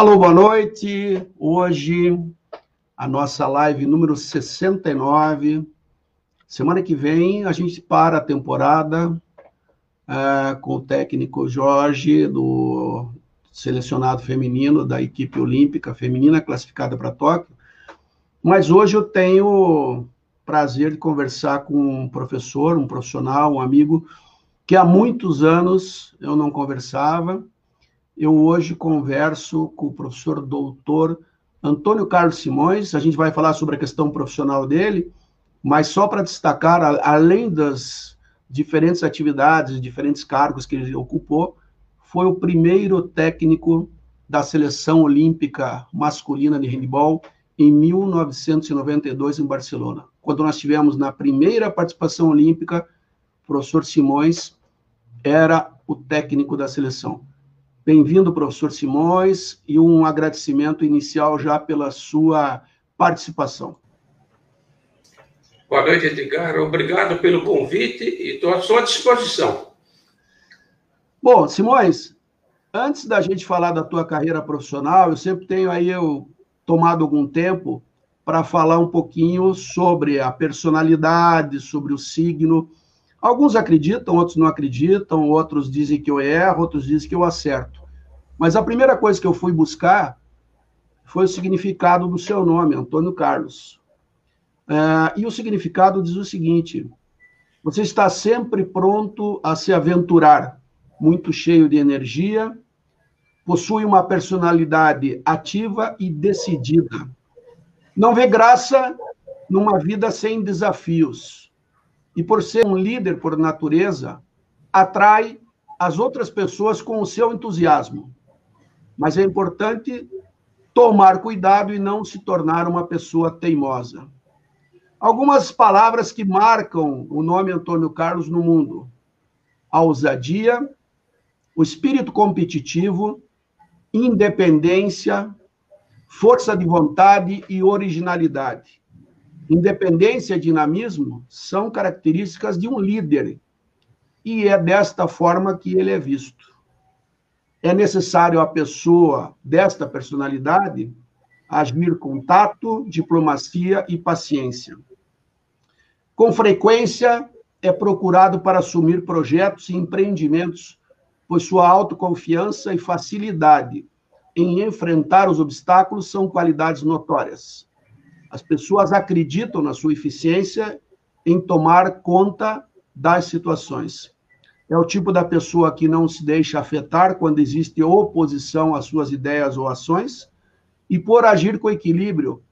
Alô, boa noite. Hoje, a nossa live número 69. Semana que vem, a gente para a temporada uh, com o técnico Jorge, do selecionado feminino da equipe olímpica feminina classificada para Tóquio. Mas hoje eu tenho prazer de conversar com um professor, um profissional, um amigo que há muitos anos eu não conversava. Eu hoje converso com o professor doutor Antônio Carlos Simões. A gente vai falar sobre a questão profissional dele, mas só para destacar, além das diferentes atividades, diferentes cargos que ele ocupou, foi o primeiro técnico da seleção olímpica masculina de handebol em 1992 em Barcelona, quando nós tivemos na primeira participação olímpica, o professor Simões era o técnico da seleção. Bem-vindo, professor Simões, e um agradecimento inicial já pela sua participação. Boa noite, Edgar. Obrigado pelo convite e estou à sua disposição. Bom, Simões, antes da gente falar da tua carreira profissional, eu sempre tenho aí eu tomado algum tempo para falar um pouquinho sobre a personalidade, sobre o signo. Alguns acreditam, outros não acreditam, outros dizem que eu erro, outros dizem que eu acerto. Mas a primeira coisa que eu fui buscar foi o significado do seu nome, Antônio Carlos. Uh, e o significado diz o seguinte: você está sempre pronto a se aventurar, muito cheio de energia, possui uma personalidade ativa e decidida. Não vê graça numa vida sem desafios. E por ser um líder por natureza, atrai as outras pessoas com o seu entusiasmo. Mas é importante tomar cuidado e não se tornar uma pessoa teimosa. Algumas palavras que marcam o nome Antônio Carlos no mundo: a ousadia, o espírito competitivo, independência, força de vontade e originalidade. Independência e dinamismo são características de um líder, e é desta forma que ele é visto. É necessário a pessoa desta personalidade agir com tato, diplomacia e paciência. Com frequência, é procurado para assumir projetos e empreendimentos pois sua autoconfiança e facilidade em enfrentar os obstáculos são qualidades notórias. As pessoas acreditam na sua eficiência em tomar conta das situações. É o tipo da pessoa que não se deixa afetar quando existe oposição às suas ideias ou ações, e por agir com equilíbrio,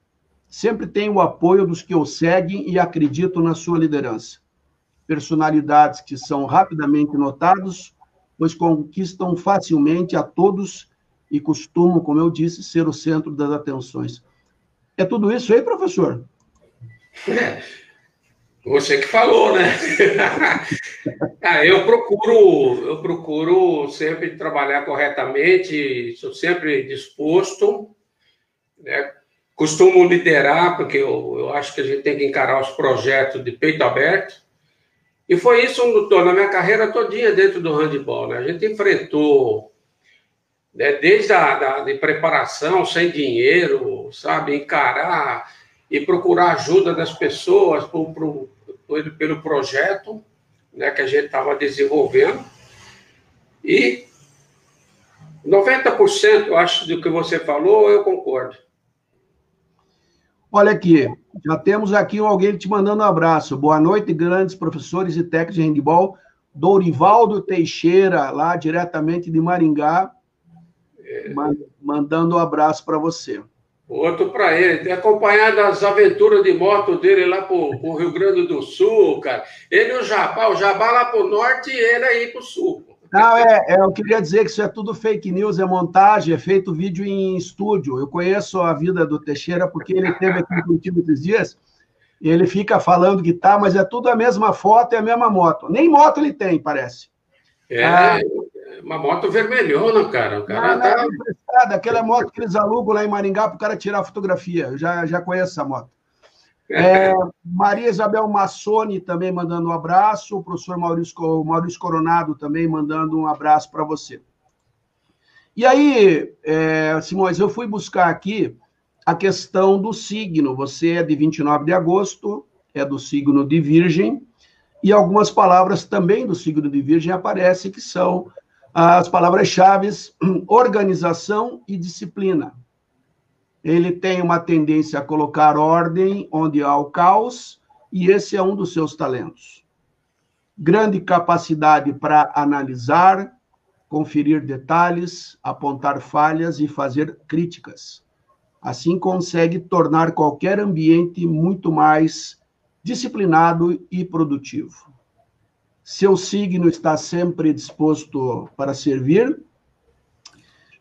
sempre tem o apoio dos que o seguem e acreditam na sua liderança. Personalidades que são rapidamente notados pois conquistam facilmente a todos e costumam, como eu disse, ser o centro das atenções. É tudo isso aí, professor? É, você que falou, né? ah, eu procuro, eu procuro sempre trabalhar corretamente, sou sempre disposto, né? costumo liderar, porque eu, eu acho que a gente tem que encarar os projetos de peito aberto, e foi isso na minha carreira todinha dentro do handball. Né? A gente enfrentou, né, desde a da, de preparação, sem dinheiro, sabe, encarar e procurar ajuda das pessoas por, por, pelo projeto né, que a gente estava desenvolvendo. E 90%, eu acho, do que você falou, eu concordo. Olha aqui, já temos aqui alguém te mandando um abraço. Boa noite, grandes professores e técnicos de handball. Dorivaldo Teixeira, lá diretamente de Maringá. Mandando um abraço para você. Outro para ele, acompanhado as aventuras de moto dele lá para o Rio Grande do Sul, cara. Ele e o Jabá, o Jabá lá para o norte e ele aí para o sul. Não, é, é, eu queria dizer que isso é tudo fake news, é montagem, é feito vídeo em estúdio. Eu conheço a vida do Teixeira porque ele teve aqui em Curitiba esses dias e ele fica falando que tá, mas é tudo a mesma foto e a mesma moto. Nem moto ele tem, parece. É, ah, uma moto vermelhona, cara. O cara não, tá... não é aquela moto que eles alugam lá em Maringá para o cara tirar fotografia. Eu já, já conheço essa moto. É, Maria Isabel Massoni também mandando um abraço. O professor Maurício, Maurício Coronado também mandando um abraço para você. E aí, é, Simões, eu fui buscar aqui a questão do signo. Você é de 29 de agosto, é do signo de Virgem, e algumas palavras também do signo de Virgem aparecem, que são as palavras-chave organização e disciplina. Ele tem uma tendência a colocar ordem onde há o caos, e esse é um dos seus talentos. Grande capacidade para analisar, conferir detalhes, apontar falhas e fazer críticas. Assim consegue tornar qualquer ambiente muito mais disciplinado e produtivo. Seu signo está sempre disposto para servir,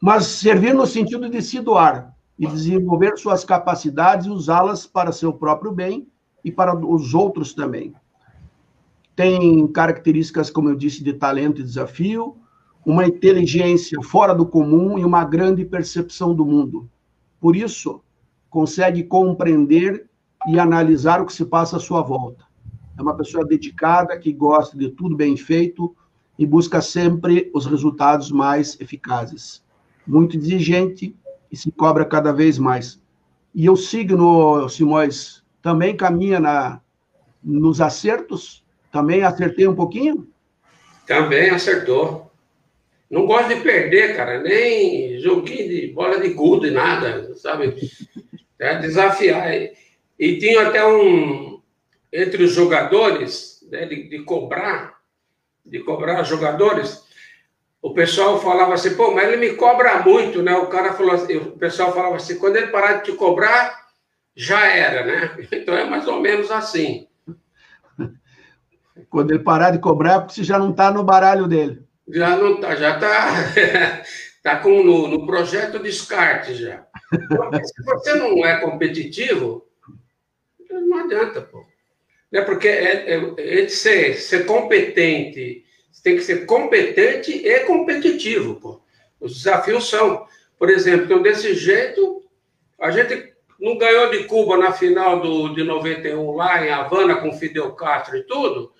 mas servir no sentido de se doar e desenvolver suas capacidades e usá-las para seu próprio bem e para os outros também. Tem características, como eu disse, de talento e desafio, uma inteligência fora do comum e uma grande percepção do mundo. Por isso, consegue compreender e analisar o que se passa à sua volta. É uma pessoa dedicada, que gosta de tudo bem feito e busca sempre os resultados mais eficazes. Muito exigente e se cobra cada vez mais. E o signo, Simões, também caminha na, nos acertos? Também acertei um pouquinho? Também acertou. Não gosto de perder, cara, nem joguinho de bola de gude, nada, sabe? É desafiar. E tinha até um, entre os jogadores, né, de, de cobrar, de cobrar jogadores, o pessoal falava assim, pô, mas ele me cobra muito, né? O cara falou assim, o pessoal falava assim, quando ele parar de te cobrar, já era, né? Então é mais ou menos assim. Quando ele parar de cobrar, é porque você já não está no baralho dele. Já não está, já está tá com no, no projeto descarte já. Porque se você não é competitivo, não adianta, pô. É porque é, é, é ser, ser competente, tem que ser competente e competitivo, pô. Os desafios são, por exemplo, então desse jeito, a gente não ganhou de Cuba na final do, de 91 lá em Havana com Fidel Castro e tudo,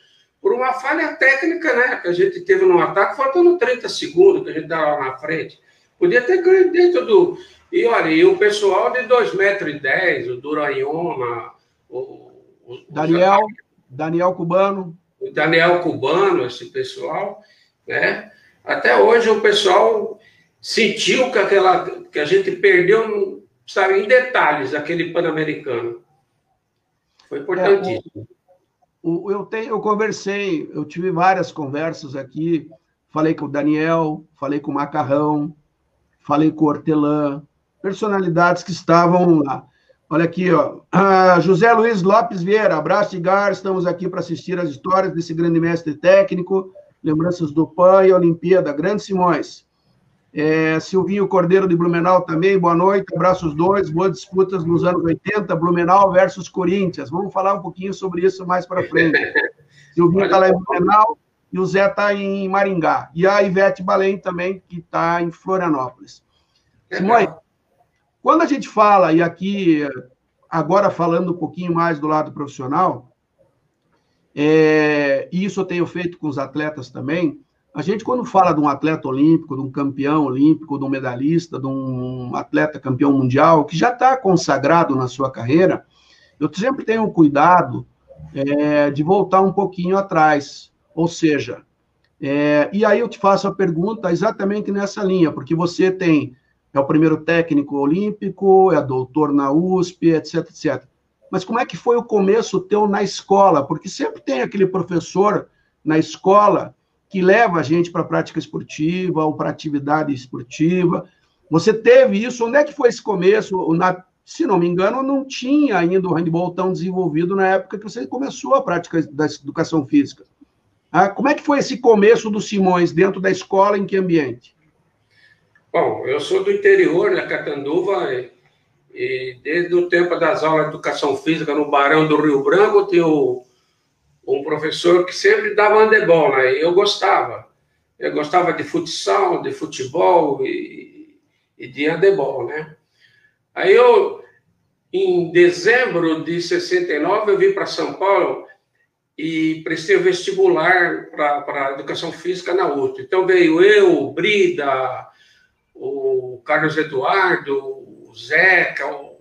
por uma falha técnica, né? Que a gente teve no ataque, faltando 30 segundos que a gente estava na frente. Podia ter ganho dentro do. E olha, e o pessoal de 2,10 metros, 10, o Duranhoma, o, o Daniel, o... Daniel Cubano. O Daniel Cubano, esse pessoal, né? Até hoje o pessoal sentiu que, aquela, que a gente perdeu, sabe, em detalhes aquele Pan-Americano. Foi importantíssimo. É, eu, tenho, eu conversei, eu tive várias conversas aqui, falei com o Daniel, falei com o Macarrão, falei com o Hortelã, personalidades que estavam lá. Olha aqui, ó. Ah, José Luiz Lopes Vieira, abraço de gar, estamos aqui para assistir as histórias desse grande mestre técnico, lembranças do PAN e Olimpíada, Grande Simões. É, Silvinho Cordeiro de Blumenau também, boa noite, abraços dois, boas disputas nos anos 80, Blumenau versus Corinthians. Vamos falar um pouquinho sobre isso mais para frente. Silvinho está lá em Blumenau e o Zé está em Maringá. E a Ivete Balém também, que está em Florianópolis. Simões, quando a gente fala, e aqui, agora falando um pouquinho mais do lado profissional, é, e isso eu tenho feito com os atletas também, a gente, quando fala de um atleta olímpico, de um campeão olímpico, de um medalhista, de um atleta campeão mundial, que já está consagrado na sua carreira, eu sempre tenho cuidado é, de voltar um pouquinho atrás. Ou seja, é, e aí eu te faço a pergunta exatamente nessa linha, porque você tem, é o primeiro técnico olímpico, é doutor na USP, etc, etc. Mas como é que foi o começo teu na escola? Porque sempre tem aquele professor na escola que leva a gente para a prática esportiva ou para atividade esportiva. Você teve isso? Onde é que foi esse começo? Na, se não me engano, não tinha ainda o handball tão desenvolvido na época que você começou a prática da educação física. Ah, como é que foi esse começo do Simões dentro da escola? Em que ambiente? Bom, eu sou do interior, na Catanduva, e, e desde o tempo das aulas de educação física no Barão do Rio Branco, tinha um professor que sempre dava handebol, né? E eu gostava. Eu gostava de futsal, de futebol e, e de handebol, né? Aí eu, em dezembro de 69, eu vim para São Paulo e prestei o vestibular para educação física na UT. Então veio eu, Brida, o Carlos Eduardo, o Zeca, o,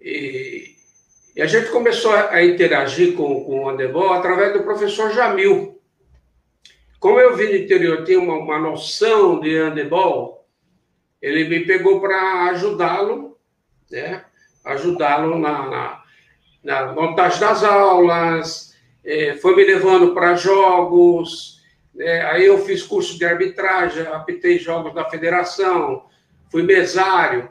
e, e, a gente começou a interagir com, com o handebol através do professor Jamil. Como eu vim do interior, tinha uma, uma noção de handebol, ele me pegou para ajudá-lo, né? ajudá-lo na, na, na, montagem das aulas, é, foi me levando para jogos, né? aí eu fiz curso de arbitragem, apitei jogos da federação, fui mesário,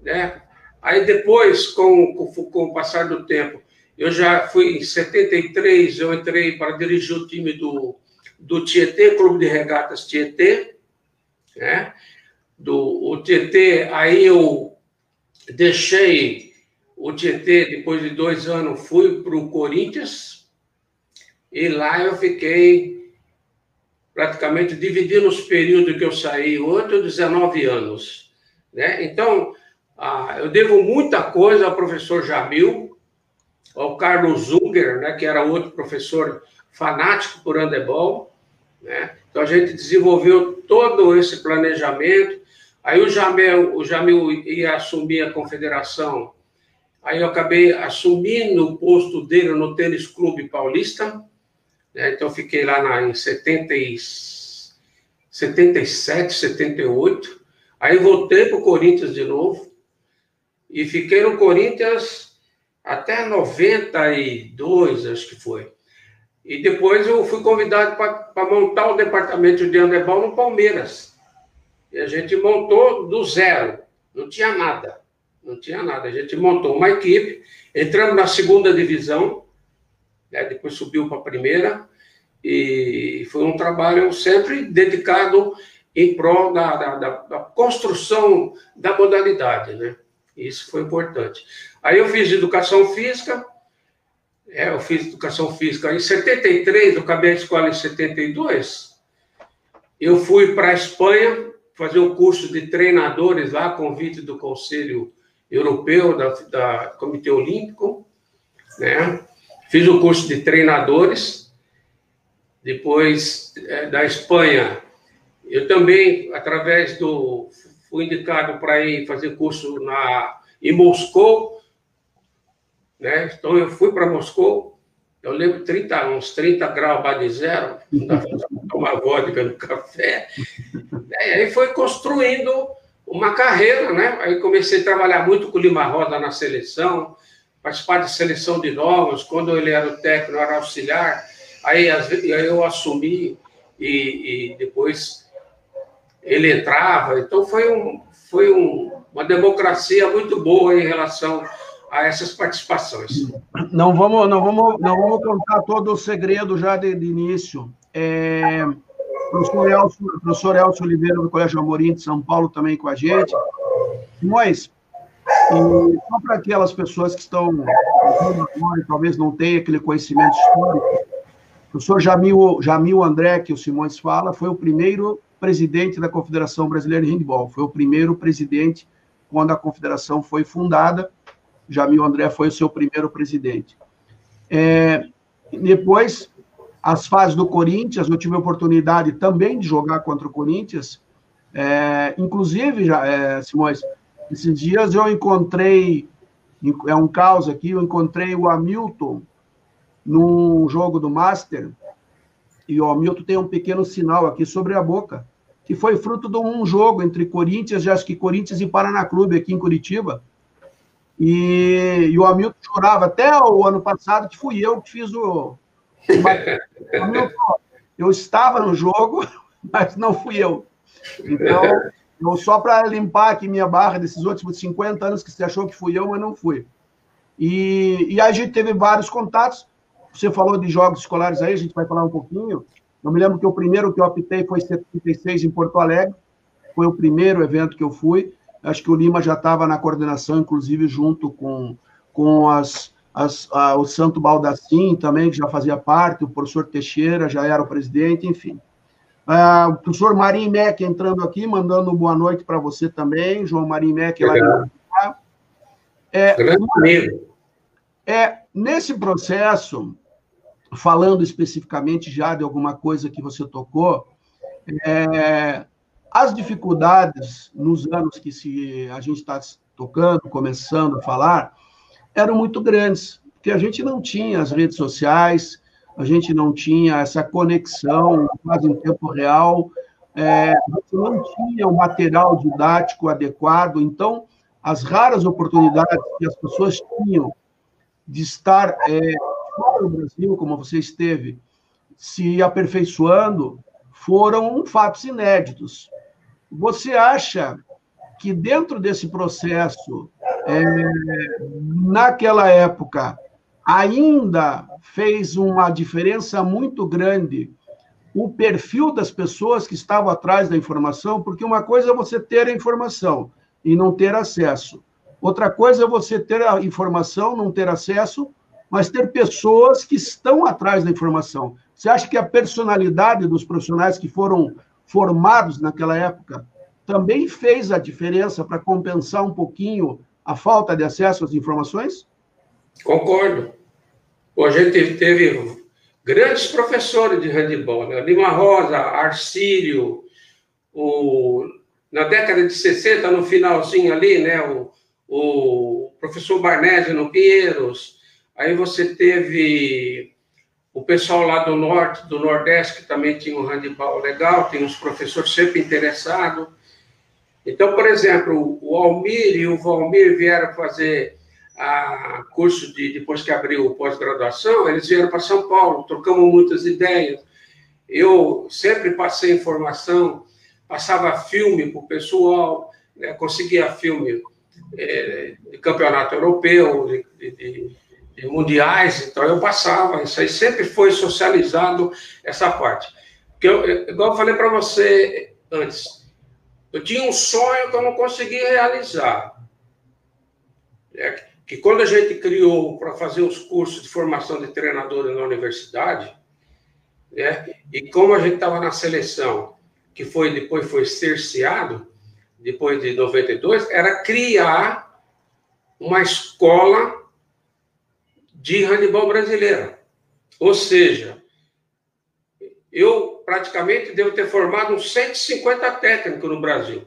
né? Aí depois, com, com, com o passar do tempo, eu já fui em 73, eu entrei para dirigir o time do, do Tietê, Clube de Regatas Tietê, né? Do o Tietê, aí eu deixei o Tietê, depois de dois anos, fui para o Corinthians, e lá eu fiquei praticamente dividindo os períodos que eu saí, 8 ou 19 anos. Né? Então, ah, eu devo muita coisa ao professor Jamil, ao Carlos Unger, né, que era outro professor fanático por handebol. Né? Então, a gente desenvolveu todo esse planejamento, Aí o Jamil, o Jamil ia assumir a confederação. Aí eu acabei assumindo o posto dele no Tênis Clube Paulista. Né? Então, fiquei lá na, em 70 e, 77, 78. Aí voltei para o Corinthians de novo. E fiquei no Corinthians até 92, acho que foi. E depois eu fui convidado para montar o departamento de handebol no Palmeiras. E a gente montou do zero, não tinha nada, não tinha nada. A gente montou uma equipe, entramos na segunda divisão, né, depois subiu para a primeira, e foi um trabalho sempre dedicado em prol da, da, da, construção da modalidade, né? Isso foi importante. Aí eu fiz educação física, é, eu fiz educação física em 73, eu acabei a escola em 72, eu fui para a Espanha, fazer um curso de treinadores lá, convite do Conselho Europeu, da, da Comitê Olímpico, né? Fiz o curso de treinadores. Depois, é, da Espanha, eu também, através do... Fui indicado para ir fazer curso na, em Moscou, né? Então, eu fui para Moscou, eu lembro 30, uns 30 graus abaixo de zero, para tomar vodka no café. E aí foi construindo uma carreira, né? Aí comecei a trabalhar muito com o Lima Roda na seleção, participar de seleção de novos. Quando ele era o técnico, era auxiliar. Aí, aí eu assumi e, e, depois ele entrava. Então foi, um, foi um, uma democracia muito boa em relação a essas participações. Não vamos, não vamos, não vamos contar todo o segredo já de, de início. É, professor Elcio, professor Elcio Oliveira do Colégio Amorim de São Paulo também com a gente. Simões, só para aquelas pessoas que estão agora, talvez não tenham aquele conhecimento histórico, o professor Jamil, Jamil André, que o Simões fala, foi o primeiro presidente da Confederação Brasileira de Handball, foi o primeiro presidente quando a confederação foi fundada, Jamil André foi o seu primeiro presidente. É, depois, as fases do Corinthians, eu tive a oportunidade também de jogar contra o Corinthians. É, inclusive, já, é, Simões, esses dias eu encontrei, é um caos aqui, eu encontrei o Hamilton num jogo do Master, e o Hamilton tem um pequeno sinal aqui sobre a boca, que foi fruto de um jogo entre Corinthians, acho que Corinthians e Paraná Clube aqui em Curitiba, e, e o Hamilton chorava até o ano passado, que fui eu que fiz o. Hamilton, eu estava no jogo, mas não fui eu. Então, eu, só para limpar aqui minha barra desses últimos 50 anos que você achou que fui eu, mas não fui. E, e a gente teve vários contatos. Você falou de jogos escolares aí, a gente vai falar um pouquinho. Eu me lembro que o primeiro que eu optei foi em 76 em Porto Alegre. Foi o primeiro evento que eu fui. Acho que o Lima já estava na coordenação, inclusive junto com, com as, as, a, o Santo Baldacim também, que já fazia parte, o professor Teixeira já era o presidente, enfim. Ah, o professor Marim Meck entrando aqui, mandando boa noite para você também, João Marim Meck lá de é, é, nesse processo, falando especificamente já de alguma coisa que você tocou, é, as dificuldades nos anos que se, a gente está tocando, começando a falar, eram muito grandes, porque a gente não tinha as redes sociais, a gente não tinha essa conexão quase em tempo real, é, a gente não tinha o material didático adequado, então, as raras oportunidades que as pessoas tinham de estar é, fora do Brasil, como você esteve, se aperfeiçoando, foram fatos inéditos. Você acha que dentro desse processo, é, naquela época, ainda fez uma diferença muito grande o perfil das pessoas que estavam atrás da informação, porque uma coisa é você ter a informação e não ter acesso. Outra coisa é você ter a informação, não ter acesso, mas ter pessoas que estão atrás da informação. Você acha que a personalidade dos profissionais que foram formados naquela época também fez a diferença para compensar um pouquinho a falta de acesso às informações? Concordo. A gente teve grandes professores de handebol, né? Lima Rosa, Arcílio, o, na década de 60, no finalzinho ali, né, o, o professor Barnese no Pinheiros, aí você teve o pessoal lá do norte, do nordeste, que também tinha um handebol legal, tem uns professores sempre interessados. Então, por exemplo, o Almir e o Valmir vieram fazer a curso de depois que abriu pós-graduação, eles vieram para São Paulo, trocamos muitas ideias. Eu sempre passei informação, passava filme para o pessoal, né, conseguia filme é, de campeonato europeu, de, de, de, mundiais, então eu passava, isso aí sempre foi socializado, essa parte. Porque eu, igual eu falei para você antes, eu tinha um sonho que eu não consegui realizar. É, que quando a gente criou para fazer os cursos de formação de treinadores na universidade, né, e como a gente estava na seleção, que foi depois foi cerceado, depois de 92, era criar uma escola de handebol brasileira. Ou seja, eu praticamente devo ter formado uns 150 técnicos no Brasil,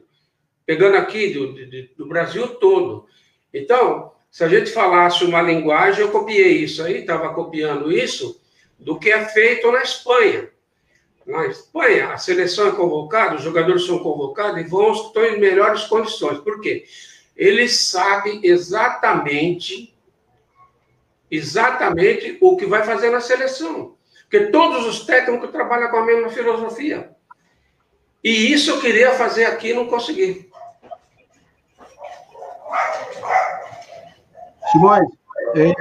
pegando aqui do, do, do Brasil todo. Então, se a gente falasse uma linguagem, eu copiei isso aí, estava copiando isso do que é feito na Espanha. Na Espanha, a seleção é convocada, os jogadores são convocados e vão estão em melhores condições. Por quê? Eles sabem exatamente exatamente o que vai fazer na seleção. Porque todos os técnicos trabalham com a mesma filosofia. E isso eu queria fazer aqui e não consegui. Simões, é,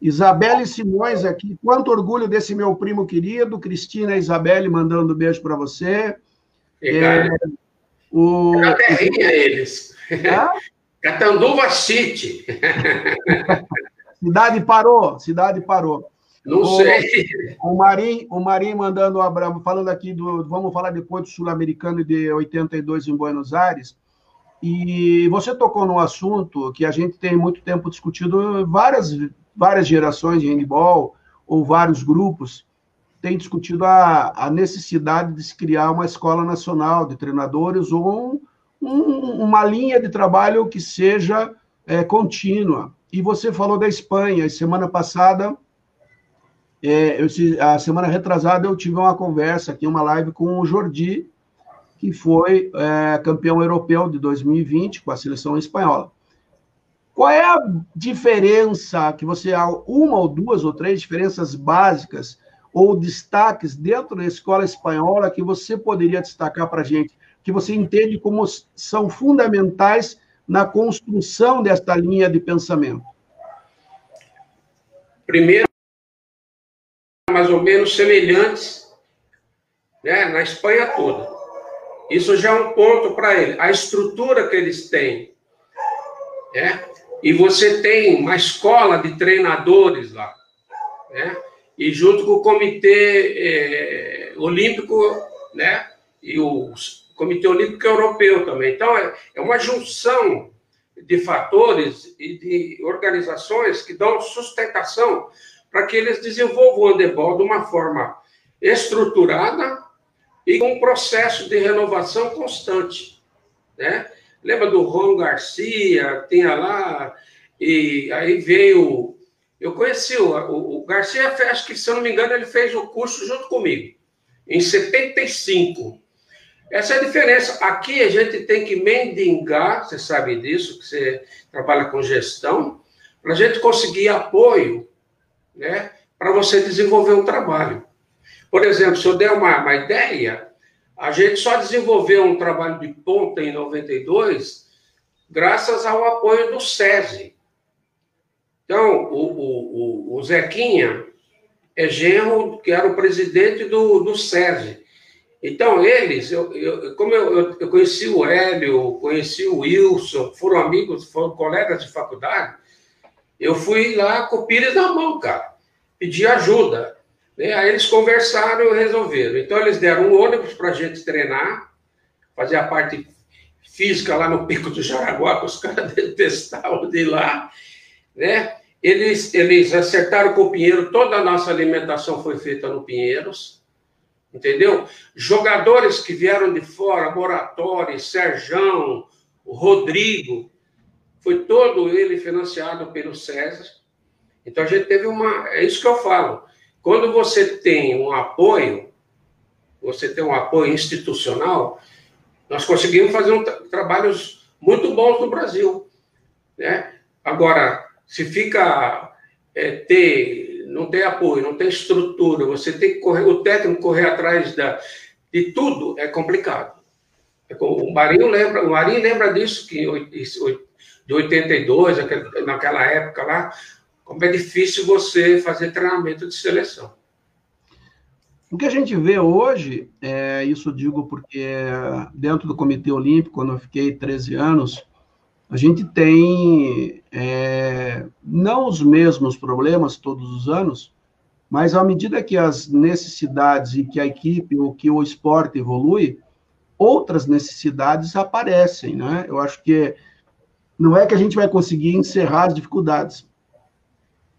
Isabelle Simões aqui, quanto orgulho desse meu primo querido, Cristina e Isabelle mandando beijo para você. É, o... Na terrinha eles. Ah? Catanduva City. cidade parou, cidade parou. Não o, sei. O Marim, o Marim mandando um abraço, falando aqui do. Vamos falar depois do Sul-Americano de 82 em Buenos Aires. E você tocou num assunto que a gente tem muito tempo discutido, várias, várias gerações de handball, ou vários grupos, têm discutido a, a necessidade de se criar uma escola nacional de treinadores ou um, um, uma linha de trabalho que seja é, contínua. E você falou da Espanha, e semana passada, é, eu, a semana retrasada, eu tive uma conversa aqui, uma live com o Jordi, que foi é, campeão europeu de 2020 com a seleção espanhola. Qual é a diferença que você há uma ou duas ou três diferenças básicas ou destaques dentro da escola espanhola que você poderia destacar para a gente, que você entende como são fundamentais na construção desta linha de pensamento? Primeiro, mais ou menos semelhantes né, na Espanha toda. Isso já é um ponto para ele. A estrutura que eles têm. Né? E você tem uma escola de treinadores lá. Né? E junto com o Comitê é, Olímpico, né? E o Comitê Olímpico Europeu também. Então, é, é uma junção de fatores e de organizações que dão sustentação para que eles desenvolvam o handebol de uma forma estruturada, e com um processo de renovação constante. Né? Lembra do Ron Garcia, tinha lá, e aí veio. Eu conheci o, o, o Garcia, acho que, se eu não me engano, ele fez o curso junto comigo, em 75. Essa é a diferença. Aqui a gente tem que mendigar, você sabe disso, que você trabalha com gestão, para a gente conseguir apoio, né, para você desenvolver um trabalho. Por exemplo, se eu der uma, uma ideia, a gente só desenvolveu um trabalho de ponta em 92 graças ao apoio do SESI. Então, o, o, o, o Zequinha é genro, que era o presidente do, do SESI. Então, eles, eu, eu, como eu, eu, conheci o Hélio, conheci o Wilson, foram amigos, foram colegas de faculdade, eu fui lá com o Pires na mão, cara, pedir ajuda. Né? Aí eles conversaram e resolveram. Então, eles deram um ônibus para a gente treinar, fazer a parte física lá no Pico do Jaraguá, que os caras detestavam de lá, né? Eles, eles acertaram com o Pinheiro, toda a nossa alimentação foi feita no Pinheiros, entendeu? Jogadores que vieram de fora, Moratório, Serjão, Rodrigo, foi todo ele financiado pelo César. Então a gente teve uma. É isso que eu falo. Quando você tem um apoio, você tem um apoio institucional, nós conseguimos fazer um tra trabalhos muito bons no Brasil. Né? Agora, se fica é, ter, não tem apoio, não tem estrutura, você tem que correr, o técnico correr atrás da, de tudo, é complicado. É o Marinho lembra, o Marinho lembra disso, que de 82, naquela época lá, como é difícil você fazer treinamento de seleção. O que a gente vê hoje, é, isso digo porque dentro do Comitê Olímpico, quando eu fiquei 13 anos, a gente tem é, não os mesmos problemas todos os anos, mas à medida que as necessidades e que a equipe ou que o esporte evolui, outras necessidades aparecem, né? Eu acho que não é que a gente vai conseguir encerrar as dificuldades,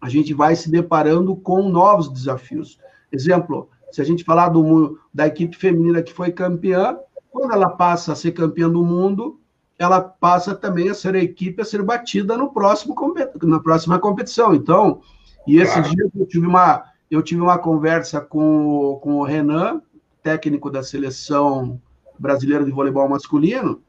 a gente vai se deparando com novos desafios. Exemplo, se a gente falar do, da equipe feminina que foi campeã, quando ela passa a ser campeã do mundo, ela passa também a ser a equipe a ser batida no próximo na próxima competição. Então, e esse claro. dia eu tive uma eu tive uma conversa com, com o Renan, técnico da seleção brasileira de voleibol masculino,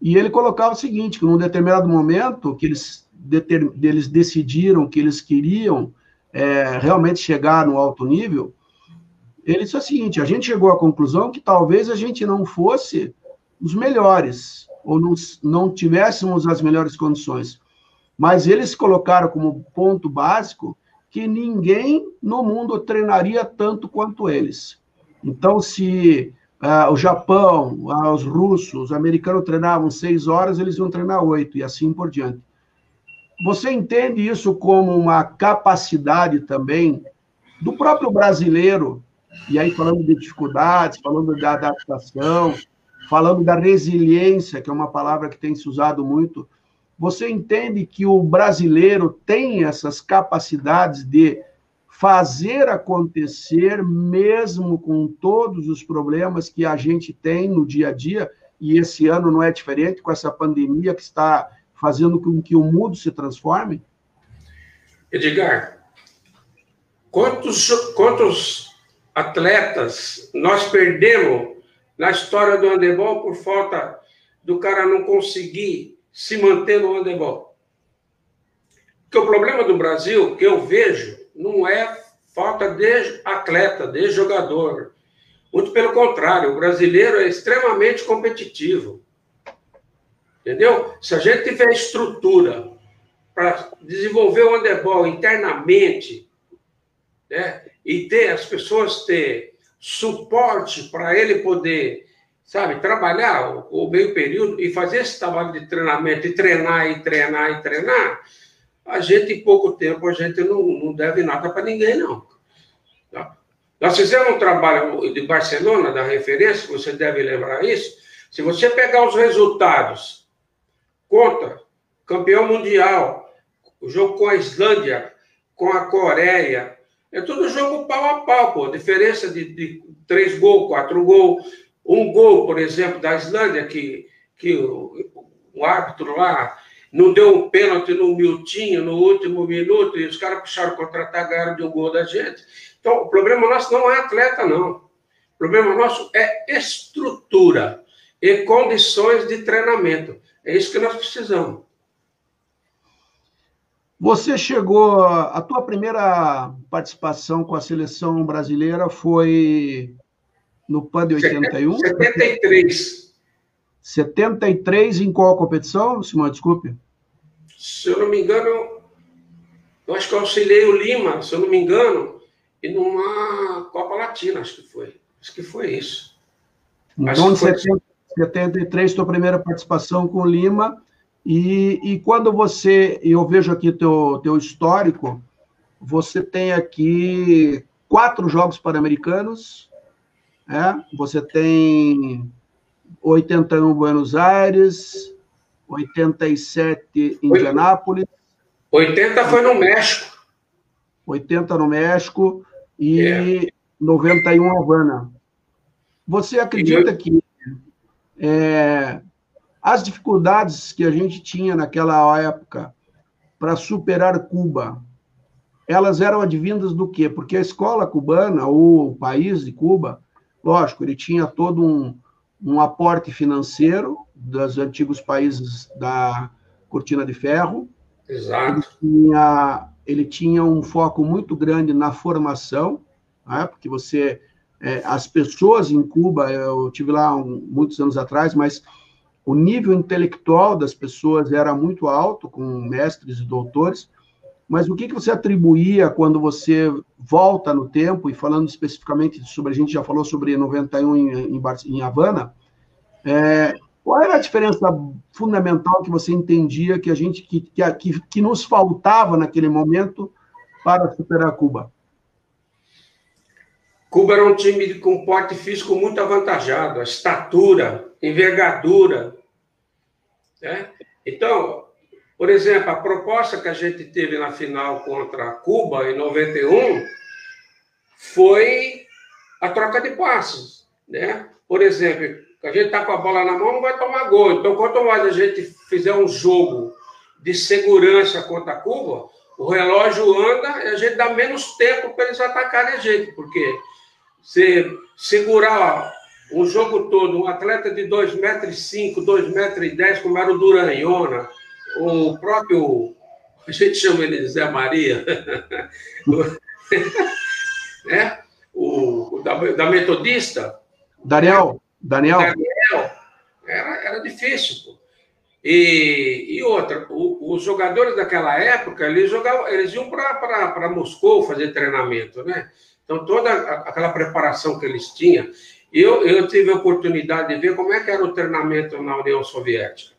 e ele colocava o seguinte, que num determinado momento que eles eles decidiram que eles queriam é, realmente chegar no alto nível, ele disse o seguinte: a gente chegou à conclusão que talvez a gente não fosse os melhores, ou não, não tivéssemos as melhores condições. Mas eles colocaram como ponto básico que ninguém no mundo treinaria tanto quanto eles. Então, se uh, o Japão, uh, os russos, os americanos treinavam seis horas, eles iam treinar oito, e assim por diante. Você entende isso como uma capacidade também do próprio brasileiro, e aí falando de dificuldades, falando da adaptação, falando da resiliência, que é uma palavra que tem se usado muito, você entende que o brasileiro tem essas capacidades de fazer acontecer, mesmo com todos os problemas que a gente tem no dia a dia, e esse ano não é diferente com essa pandemia que está fazendo com que o mundo se transforme? Edgar, quantos, quantos atletas nós perdemos na história do handebol por falta do cara não conseguir se manter no handebol? Porque o problema do Brasil, que eu vejo, não é falta de atleta, de jogador. Muito pelo contrário, o brasileiro é extremamente competitivo. Entendeu? Se a gente tiver estrutura para desenvolver o handebol internamente, né, e ter as pessoas ter suporte para ele poder, sabe, trabalhar o, meio período e fazer esse trabalho de treinamento e treinar e treinar e treinar, a gente em pouco tempo a gente não, não deve nada para ninguém não. Tá? Nós fizemos um trabalho de Barcelona da referência, você deve lembrar isso. Se você pegar os resultados contra campeão mundial, o jogo com a Islândia, com a Coreia. É tudo jogo pau a pau, pô. Diferença de, de três gols, quatro gols. Um gol, por exemplo, da Islândia, que, que o, o árbitro lá não deu um pênalti no Miltinho no último minuto e os caras puxaram contra-ataque, ganharam de um gol da gente. Então, o problema nosso não é atleta, não. O problema nosso é estrutura e condições de treinamento. É isso que nós precisamos. Você chegou. A tua primeira participação com a seleção brasileira foi no PAN de 81? 73. 73 em qual competição, Simão? Desculpe. Se eu não me engano, eu acho que eu auxiliei o Lima, se eu não me engano, e numa Copa Latina, acho que foi. Acho que foi isso. Então, em 73, tua primeira participação com o Lima e, e quando você, eu vejo aqui teu, teu histórico, você tem aqui quatro Jogos Pan-Americanos, é? você tem 81 Buenos Aires, 87 Indianápolis. 80 foi no México. 80 no México e é. 91 Havana. Você acredita que é, as dificuldades que a gente tinha naquela época para superar Cuba, elas eram advindas do quê? Porque a escola cubana, ou o país de Cuba, lógico, ele tinha todo um, um aporte financeiro dos antigos países da Cortina de Ferro. Exato. Ele tinha, ele tinha um foco muito grande na formação, né? porque você, é, as pessoas em Cuba, eu tive lá um, muitos anos atrás, mas o nível intelectual das pessoas era muito alto, com mestres e doutores, mas o que, que você atribuía quando você volta no tempo, e falando especificamente sobre, a gente já falou sobre 91 em, em, em Havana, é, qual era a diferença fundamental que você entendia que a gente que, que, que nos faltava naquele momento para superar Cuba? Cuba era um time com porte físico muito avantajado, a estatura, envergadura. Né? Então, por exemplo, a proposta que a gente teve na final contra Cuba, em 91, foi a troca de passos. Né? Por exemplo, a gente está com a bola na mão, não vai tomar gol. Então, quanto mais a gente fizer um jogo de segurança contra Cuba, o relógio anda e a gente dá menos tempo para eles atacarem a gente, porque você segurar o jogo todo um atleta de 2,5 metros, 2,10 metros, como era o Duranhona, o próprio, a gente chama ele de Zé Maria, né? o, o da, da, Metodista. Daniel. Daniel. Daniel. Era, era difícil. Pô. E, e outra, o, os jogadores daquela época, eles, jogavam, eles iam para Moscou fazer treinamento, né? Então, toda aquela preparação que eles tinham, eu, eu tive a oportunidade de ver como é que era o treinamento na União Soviética.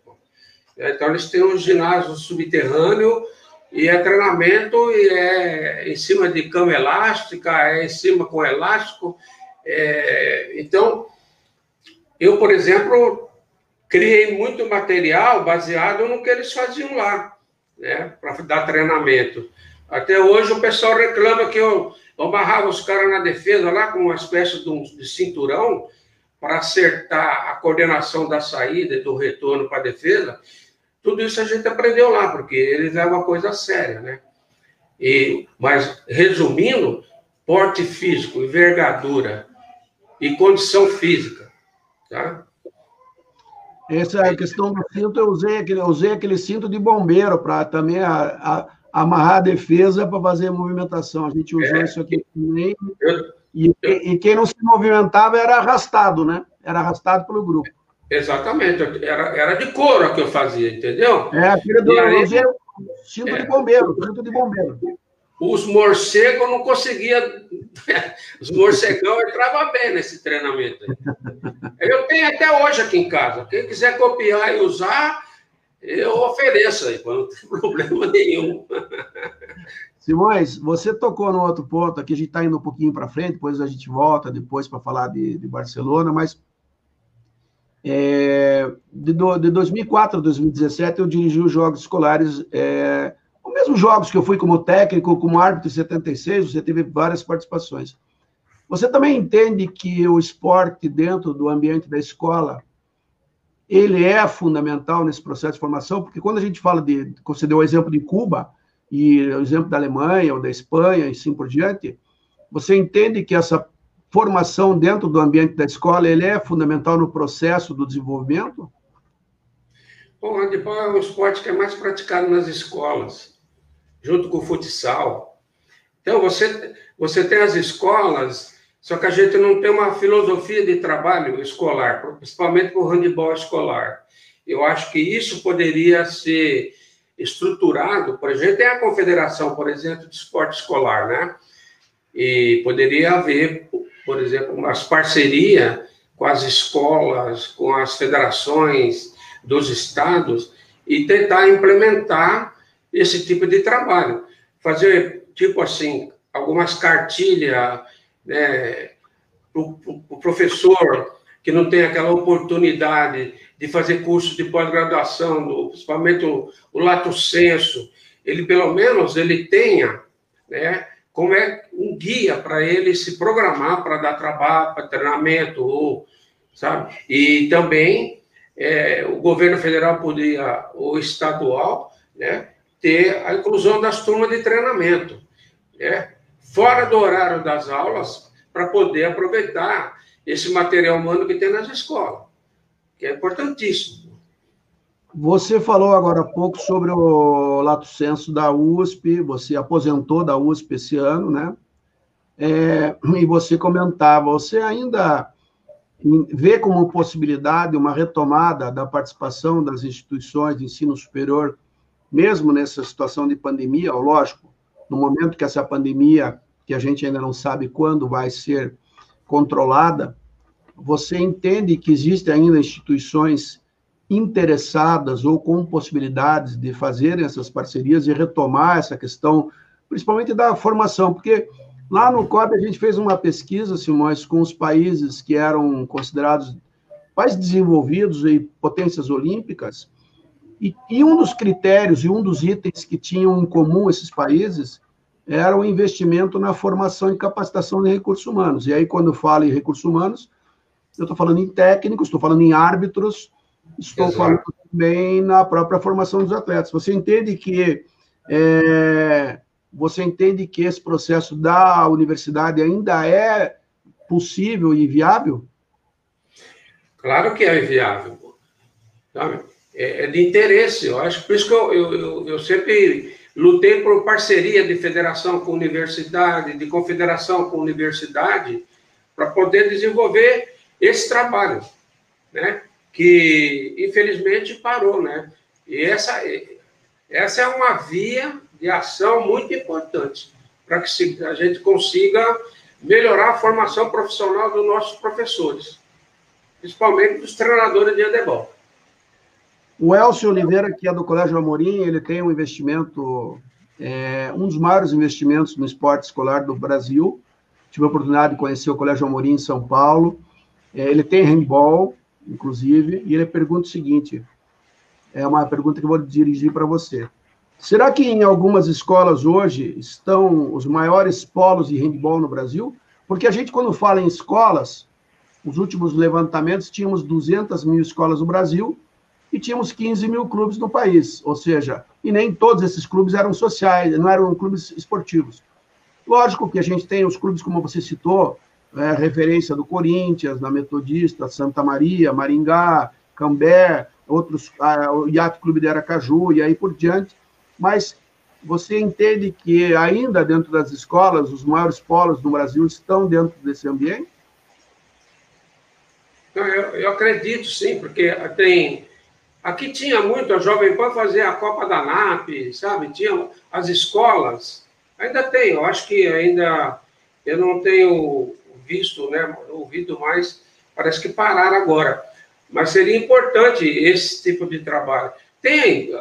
Então, eles têm um ginásio subterrâneo e é treinamento e é em cima de cama elástica, é em cima com elástico. É, então, eu, por exemplo, criei muito material baseado no que eles faziam lá, né, para dar treinamento. Até hoje o pessoal reclama que eu eu amarrava os caras na defesa lá com uma espécie de, um, de cinturão para acertar a coordenação da saída e do retorno para a defesa. Tudo isso a gente aprendeu lá, porque eles levam a coisa séria, né? E, mas, resumindo, porte físico, envergadura e condição física, tá? Essa é a questão do cinto, eu usei aquele, usei aquele cinto de bombeiro para também a, a amarrar a defesa para fazer a movimentação. A gente usou é. isso aqui também. E, e, quem não se movimentava era arrastado, né? Era arrastado pelo grupo. Exatamente. Era, era de couro que eu fazia, entendeu? É, aquele do aí, cinto é. de bombeiro, cinto de bombeiro. Os morcegos não conseguiam. Os morcegão entravam bem nesse treinamento. Eu tenho até hoje aqui em casa. Quem quiser copiar e usar, eu ofereço aí, não tem problema nenhum. Simões, você tocou no outro ponto, aqui a gente está indo um pouquinho para frente, depois a gente volta depois para falar de, de, Barcelona, mas é, de, do, de 2004 a 2017 eu dirigi os Jogos Escolares, é, os mesmos jogos que eu fui como técnico, como árbitro em 76, você teve várias participações. Você também entende que o esporte dentro do ambiente da escola ele é fundamental nesse processo de formação, porque quando a gente fala de, você deu o exemplo de Cuba e o exemplo da Alemanha ou da Espanha e assim por diante, você entende que essa formação dentro do ambiente da escola ele é fundamental no processo do desenvolvimento? O handebol é um esporte que é mais praticado nas escolas, junto com o futsal. Então, você, você tem as escolas, só que a gente não tem uma filosofia de trabalho escolar, principalmente para o handebol escolar. Eu acho que isso poderia ser estruturado, por exemplo, tem a confederação, por exemplo, de esporte escolar, né? E poderia haver, por exemplo, umas parcerias com as escolas, com as federações dos estados e tentar implementar esse tipo de trabalho. Fazer, tipo assim, algumas cartilhas né, para o professor que não tem aquela oportunidade de fazer curso de pós-graduação, principalmente o, o lato senso, ele pelo menos ele tenha, né, como é um guia para ele se programar para dar trabalho, para treinamento, ou, sabe? E também é, o governo federal podia, ou estadual, né, ter a inclusão das turmas de treinamento, né, fora do horário das aulas, para poder aproveitar esse material humano que tem nas escolas, que é importantíssimo. Você falou agora há pouco sobre o lato senso da USP, você aposentou da USP esse ano, né? É, e você comentava, você ainda vê como possibilidade uma retomada da participação das instituições de ensino superior, mesmo nessa situação de pandemia, lógico, no momento que essa pandemia, que a gente ainda não sabe quando vai ser controlada, você entende que existem ainda instituições interessadas ou com possibilidades de fazerem essas parcerias e retomar essa questão, principalmente da formação, porque lá no COB a gente fez uma pesquisa, Simões, com os países que eram considerados mais desenvolvidos e potências olímpicas, e, e um dos critérios e um dos itens que tinham em comum esses países era o investimento na formação e capacitação de recursos humanos. E aí, quando eu falo em recursos humanos, eu estou falando em técnicos, estou falando em árbitros, estou Exato. falando também na própria formação dos atletas. Você entende que é, você entende que esse processo da universidade ainda é possível e viável? Claro que é viável. É, é de interesse. Eu acho por isso que eu, eu, eu, eu sempre lutei por parceria de federação com universidade, de confederação com universidade, para poder desenvolver esse trabalho, né? Que infelizmente parou, né? E essa, essa é uma via de ação muito importante para que a gente consiga melhorar a formação profissional dos nossos professores, principalmente dos treinadores de handebol. O Elcio Oliveira, que é do Colégio Amorim, ele tem um investimento, é, um dos maiores investimentos no esporte escolar do Brasil. Tive a oportunidade de conhecer o Colégio Amorim em São Paulo. É, ele tem handball, inclusive, e ele pergunta o seguinte: é uma pergunta que eu vou dirigir para você. Será que em algumas escolas hoje estão os maiores polos de handball no Brasil? Porque a gente, quando fala em escolas, os últimos levantamentos, tínhamos 200 mil escolas no Brasil e tínhamos 15 mil clubes no país, ou seja, e nem todos esses clubes eram sociais, não eram clubes esportivos. Lógico que a gente tem os clubes, como você citou, é, referência do Corinthians, da Metodista, Santa Maria, Maringá, Cambé, outros, a, o Yacht Clube de Aracaju e aí por diante, mas você entende que ainda dentro das escolas, os maiores polos no Brasil estão dentro desse ambiente? Eu, eu acredito sim, porque tem Aqui tinha muito a Jovem Pan fazer a Copa da NAP, sabe? Tinha as escolas. Ainda tem, eu acho que ainda eu não tenho visto, né, ouvido mais, parece que pararam agora. Mas seria importante esse tipo de trabalho. Tem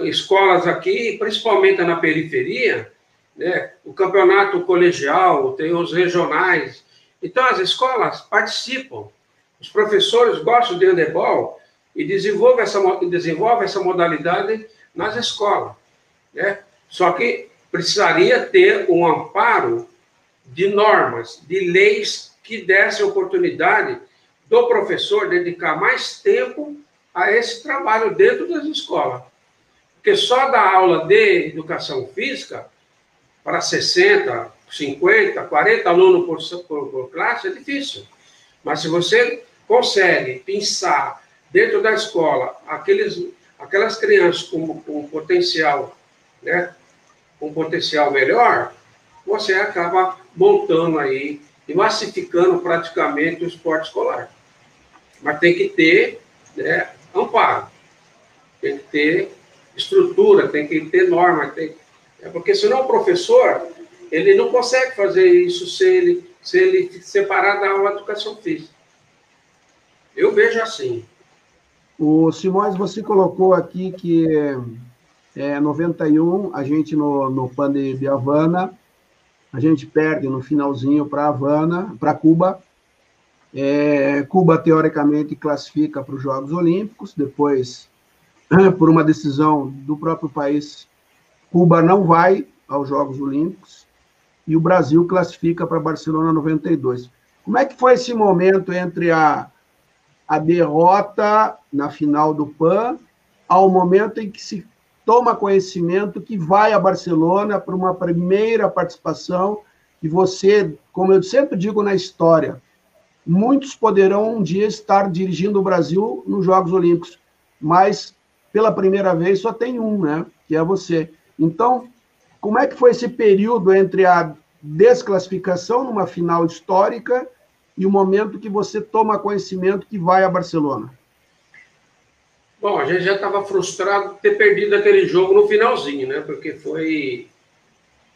escolas aqui, principalmente na periferia, né, o campeonato colegial, tem os regionais. Então, as escolas participam. Os professores gostam de handebol, e desenvolve essa, desenvolve essa modalidade nas escolas. Né? Só que precisaria ter um amparo de normas, de leis que dessem oportunidade do professor dedicar mais tempo a esse trabalho dentro das escolas. Porque só dar aula de educação física para 60, 50, 40 alunos por, por, por classe é difícil. Mas se você consegue pensar dentro da escola aqueles, aquelas crianças com, com potencial, né, com potencial melhor, você acaba montando aí e massificando praticamente o esporte escolar. Mas tem que ter né, amparo, tem que ter estrutura, tem que ter norma, tem... é porque senão o professor ele não consegue fazer isso se ele, se ele separar da aula de educação física. Eu vejo assim. O Simões, você colocou aqui que é 91, a gente no, no PAN de, de Havana, a gente perde no finalzinho para Havana, para Cuba. É, Cuba, teoricamente, classifica para os Jogos Olímpicos, depois, por uma decisão do próprio país, Cuba não vai aos Jogos Olímpicos e o Brasil classifica para Barcelona 92. Como é que foi esse momento entre a, a derrota na final do PAN ao momento em que se toma conhecimento que vai a Barcelona para uma primeira participação e você, como eu sempre digo na história, muitos poderão um dia estar dirigindo o Brasil nos Jogos Olímpicos, mas pela primeira vez só tem um, né? Que é você. Então, como é que foi esse período entre a desclassificação numa final histórica e o momento que você toma conhecimento que vai a Barcelona? Bom, a gente já estava frustrado de ter perdido aquele jogo no finalzinho, né? Porque foi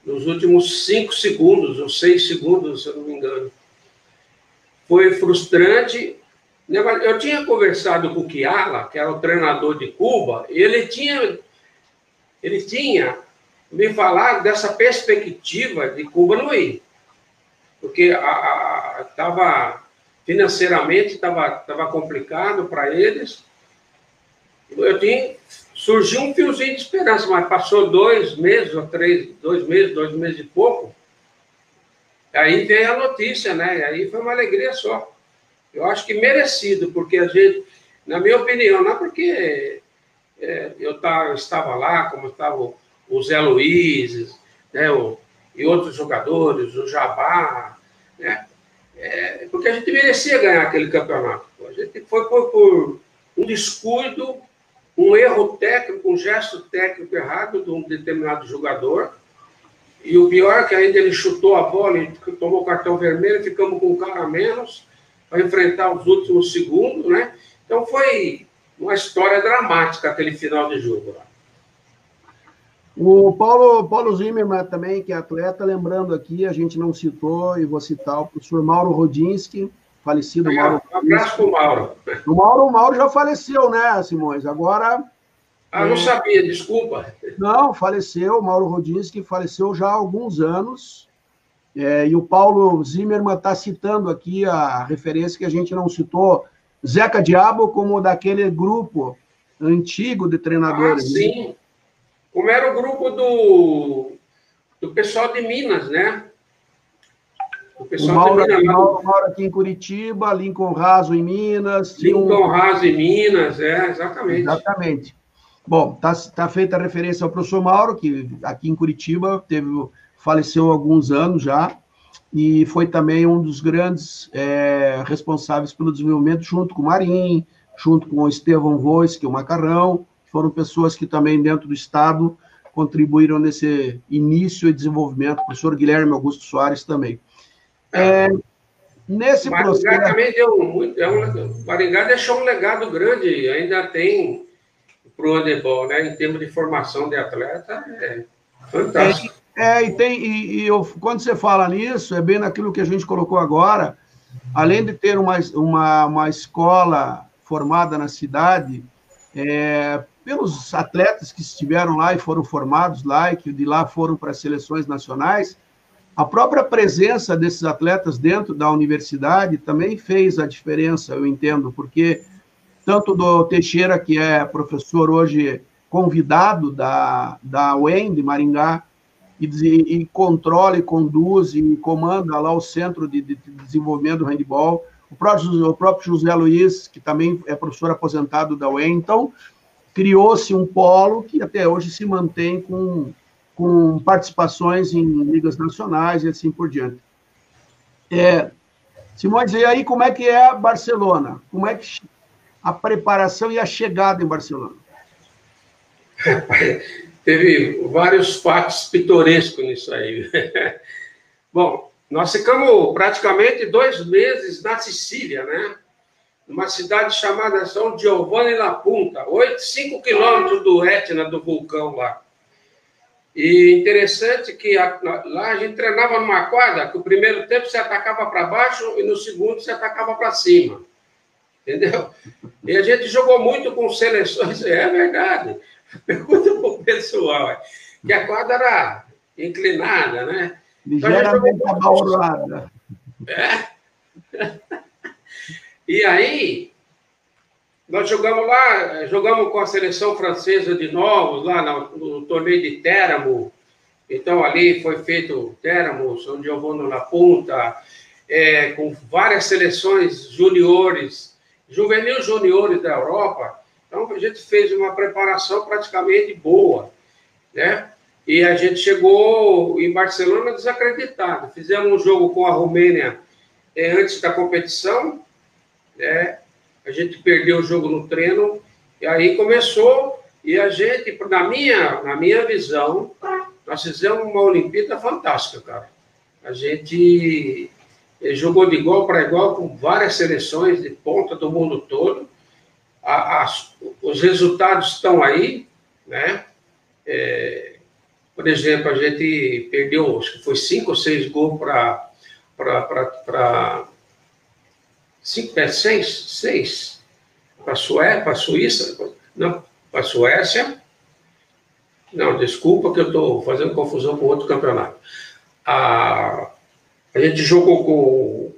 nos últimos cinco segundos, ou seis segundos, se eu não me engano. Foi frustrante. Eu tinha conversado com o Kiala, que era o treinador de Cuba, e ele tinha, ele tinha me falado dessa perspectiva de Cuba não ir. Porque estava financeiramente estava complicado para eles eu tinha, surgiu um fiozinho de esperança, mas passou dois meses ou três, dois meses, dois meses e pouco, aí veio a notícia, né? Aí foi uma alegria só. Eu acho que merecido, porque a gente, na minha opinião, não é porque é, eu, eu estava lá, como estava o Zé Luiz, né, o, e outros jogadores, o Jabá, né? É, porque a gente merecia ganhar aquele campeonato. A gente foi por, por um descuido um erro técnico, um gesto técnico errado de um determinado jogador. E o pior é que ainda ele chutou a bola e tomou cartão vermelho, ficamos com um cara a menos para enfrentar os últimos segundos, né? Então foi uma história dramática aquele final de jogo lá. O Paulo, Paulo Zimmermann também, que é atleta, lembrando aqui, a gente não citou, e vou citar o professor Mauro Rodinski, falecido é, Mauro. Um abraço para o Mauro. O Mauro, o Mauro já faleceu, né, Simões? Agora. Ah, não é... sabia, desculpa. Não, faleceu, Mauro Rodinski faleceu já há alguns anos. É, e o Paulo Zimmermann está citando aqui a referência que a gente não citou, Zeca Diabo, como daquele grupo antigo de treinadores. Ah, sim. Como era o grupo do, do pessoal de Minas, né? O pessoal o Mauro, termina... Mauro, Mauro aqui em Curitiba, Lincoln Raso em Minas. Lincoln um... Raso em Minas, é, exatamente. Exatamente. Bom, está tá feita a referência ao professor Mauro, que aqui em Curitiba teve, faleceu há alguns anos já, e foi também um dos grandes é, responsáveis pelo desenvolvimento, junto com o Marim, junto com o Estevão Voice, que é o Macarrão, foram pessoas que também dentro do Estado contribuíram nesse início e desenvolvimento, o professor Guilherme Augusto Soares também. É, nesse Maringá processo... também deu muito. É um, Maringá deixou um legado grande, ainda tem para o handebol, né? Em termos de formação de atleta, é fantástico. É, e tem, e, e eu, quando você fala nisso, é bem naquilo que a gente colocou agora, além de ter uma, uma, uma escola formada na cidade, é, pelos atletas que estiveram lá e foram formados lá e que de lá foram para as seleções nacionais, a própria presença desses atletas dentro da universidade também fez a diferença, eu entendo, porque tanto do Teixeira, que é professor hoje convidado da, da UEM de Maringá, e, e controla e conduz e comanda lá o Centro de, de Desenvolvimento do Handball, o próprio, o próprio José Luiz, que também é professor aposentado da UEM. Então, criou-se um polo que até hoje se mantém com, com participações em ligas nacionais e assim por diante. É, Simões, e aí como é que é Barcelona? Como é que a preparação e a chegada em Barcelona? Teve vários fatos pitorescos nisso aí. Bom, nós ficamos praticamente dois meses na Sicília, né? Numa cidade chamada São Giovanni la Punta, 8, 5 quilômetros do Etna, do vulcão lá. E interessante que a, lá a gente treinava numa quadra que o primeiro tempo você atacava para baixo e no segundo você atacava para cima. Entendeu? E a gente jogou muito com seleções, é verdade. Pergunta para o pessoal, que a quadra era inclinada, né? Ligeiramente então, abaurada. É. E aí, nós jogamos lá, jogamos com a seleção francesa de novos, lá no, no torneio de Teramo. Então, ali foi feito Teramo, São Giovanni na Punta, é, com várias seleções juniores, juvenil juniores da Europa. Então, a gente fez uma preparação praticamente boa, né? E a gente chegou em Barcelona desacreditado. Fizemos um jogo com a Romênia é, antes da competição, né? a gente perdeu o jogo no treino, e aí começou, e a gente, na minha, na minha visão, nós fizemos uma Olimpíada fantástica, cara. A gente eh, jogou de igual para igual com várias seleções de ponta do mundo todo. A, os resultados estão aí, né? É, por exemplo, a gente perdeu, acho que foi cinco ou seis gols para cinco, é, seis, seis para a Suíça, não, para a Suécia. Não, desculpa que eu estou fazendo confusão com outro campeonato. A, a gente jogou com.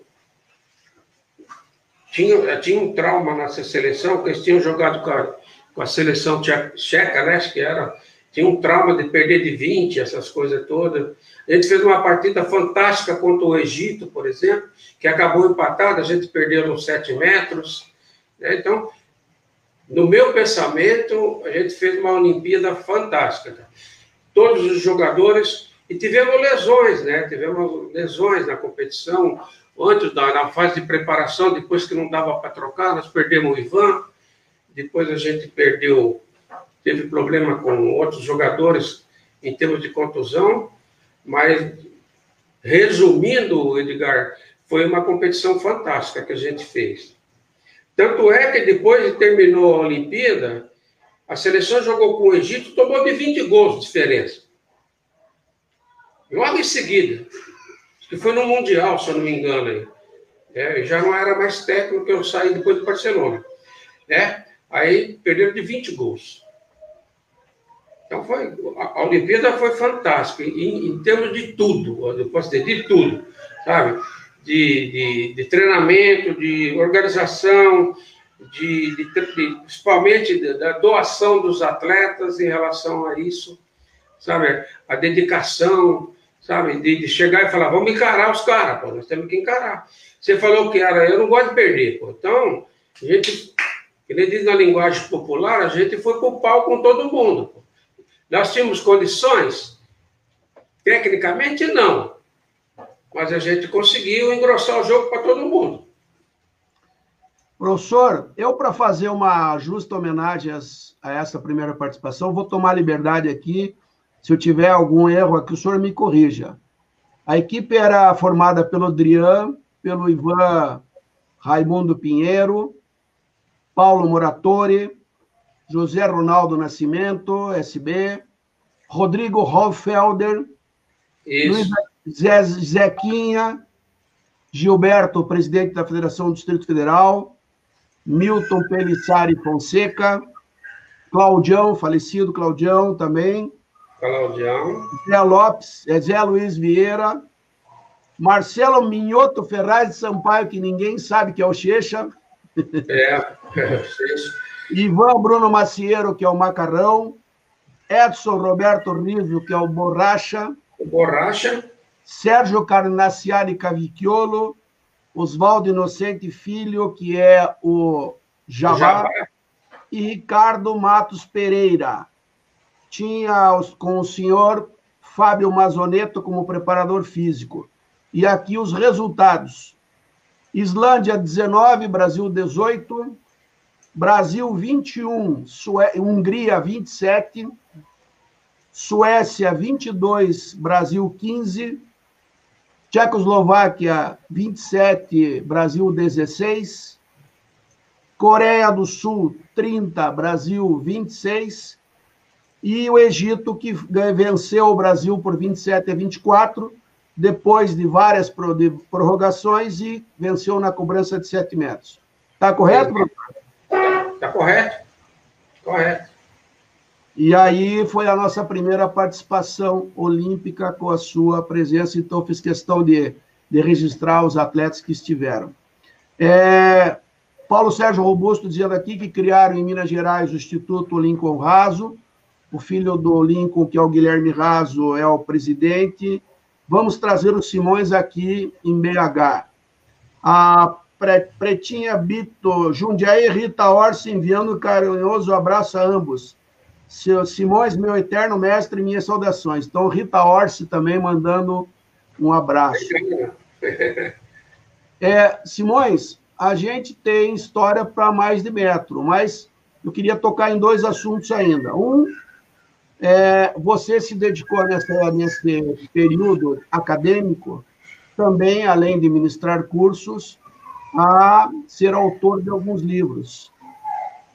Tinha, tinha um trauma nessa seleção, que eles tinham jogado com a, com a seleção tcheca, né? Que era. Tinha um trauma de perder de 20, essas coisas todas. A gente fez uma partida fantástica contra o Egito, por exemplo, que acabou empatado, a gente perdeu nos 7 metros. Né? Então, no meu pensamento, a gente fez uma Olimpíada fantástica. Todos os jogadores. E tivemos lesões, né? Tivemos lesões na competição, antes da na fase de preparação, depois que não dava para trocar, nós perdemos o Ivan, depois a gente perdeu, teve problema com outros jogadores em termos de contusão, mas, resumindo, Edgar, foi uma competição fantástica que a gente fez. Tanto é que depois que terminou a Olimpíada, a seleção jogou com o Egito, tomou de 20 gols de diferença. Logo em seguida, que foi no Mundial, se eu não me engano. Aí. É, já não era mais técnico que eu saí depois do Barcelona. Né? Aí perderam de 20 gols. Então foi, a Olimpíada foi fantástica, em, em termos de tudo, eu posso dizer, de tudo, sabe? De, de, de treinamento, de organização, de, de, principalmente da doação dos atletas em relação a isso, sabe? A dedicação, sabe? De, de chegar e falar, vamos encarar os caras, pô, nós temos que encarar. Você falou que era, eu não gosto de perder, pô. Então, a gente, nem diz na linguagem popular, a gente foi pro pau com todo mundo, pô. Nós tínhamos condições? Tecnicamente, não. Mas a gente conseguiu engrossar o jogo para todo mundo. Professor, eu, para fazer uma justa homenagem a essa primeira participação, vou tomar liberdade aqui. Se eu tiver algum erro aqui, o senhor me corrija. A equipe era formada pelo Adrian, pelo Ivan Raimundo Pinheiro, Paulo Moratori, José Ronaldo Nascimento, SB, Rodrigo Hoffelder, Luiz Zequinha, Gilberto, presidente da Federação do Distrito Federal, Milton Pelissari Fonseca, Claudião, falecido Claudião também. Claudião. Zé Lopes, é Zé Luiz Vieira, Marcelo Minhoto Ferraz de Sampaio, que ninguém sabe que é o Checha. É, é o Checha. Ivan Bruno Macieiro, que é o Macarrão, Edson Roberto Rívio, que é o Borracha, O Borracha. Sérgio Carnaciari Cavicchiolo, Oswaldo Inocente Filho, que é o Javá, e Ricardo Matos Pereira. Tinha com o senhor Fábio Mazoneto como preparador físico. E aqui os resultados. Islândia 19, Brasil 18, Brasil 21, Sué... Hungria 27, Suécia 22, Brasil 15, Tchecoslováquia 27, Brasil 16, Coreia do Sul 30, Brasil 26, e o Egito, que venceu o Brasil por 27 a 24, depois de várias prorrogações, e venceu na cobrança de 7 metros. Está correto, professor? Está correto. Correto. E aí foi a nossa primeira participação olímpica com a sua presença, então fiz questão de, de registrar os atletas que estiveram. É, Paulo Sérgio Robusto dizendo aqui que criaram em Minas Gerais o Instituto Lincoln Raso, o filho do Lincoln, que é o Guilherme Raso, é o presidente. Vamos trazer os Simões aqui em BH. A Pretinha Bito, Jundiaí Rita Orsi enviando um carinhoso abraço a ambos. Seu Simões, meu eterno mestre, minhas saudações. Então, Rita Orsi também mandando um abraço. É, Simões, a gente tem história para mais de metro, mas eu queria tocar em dois assuntos ainda. Um, é, você se dedicou nessa, nesse período acadêmico também, além de ministrar cursos, a ser autor de alguns livros.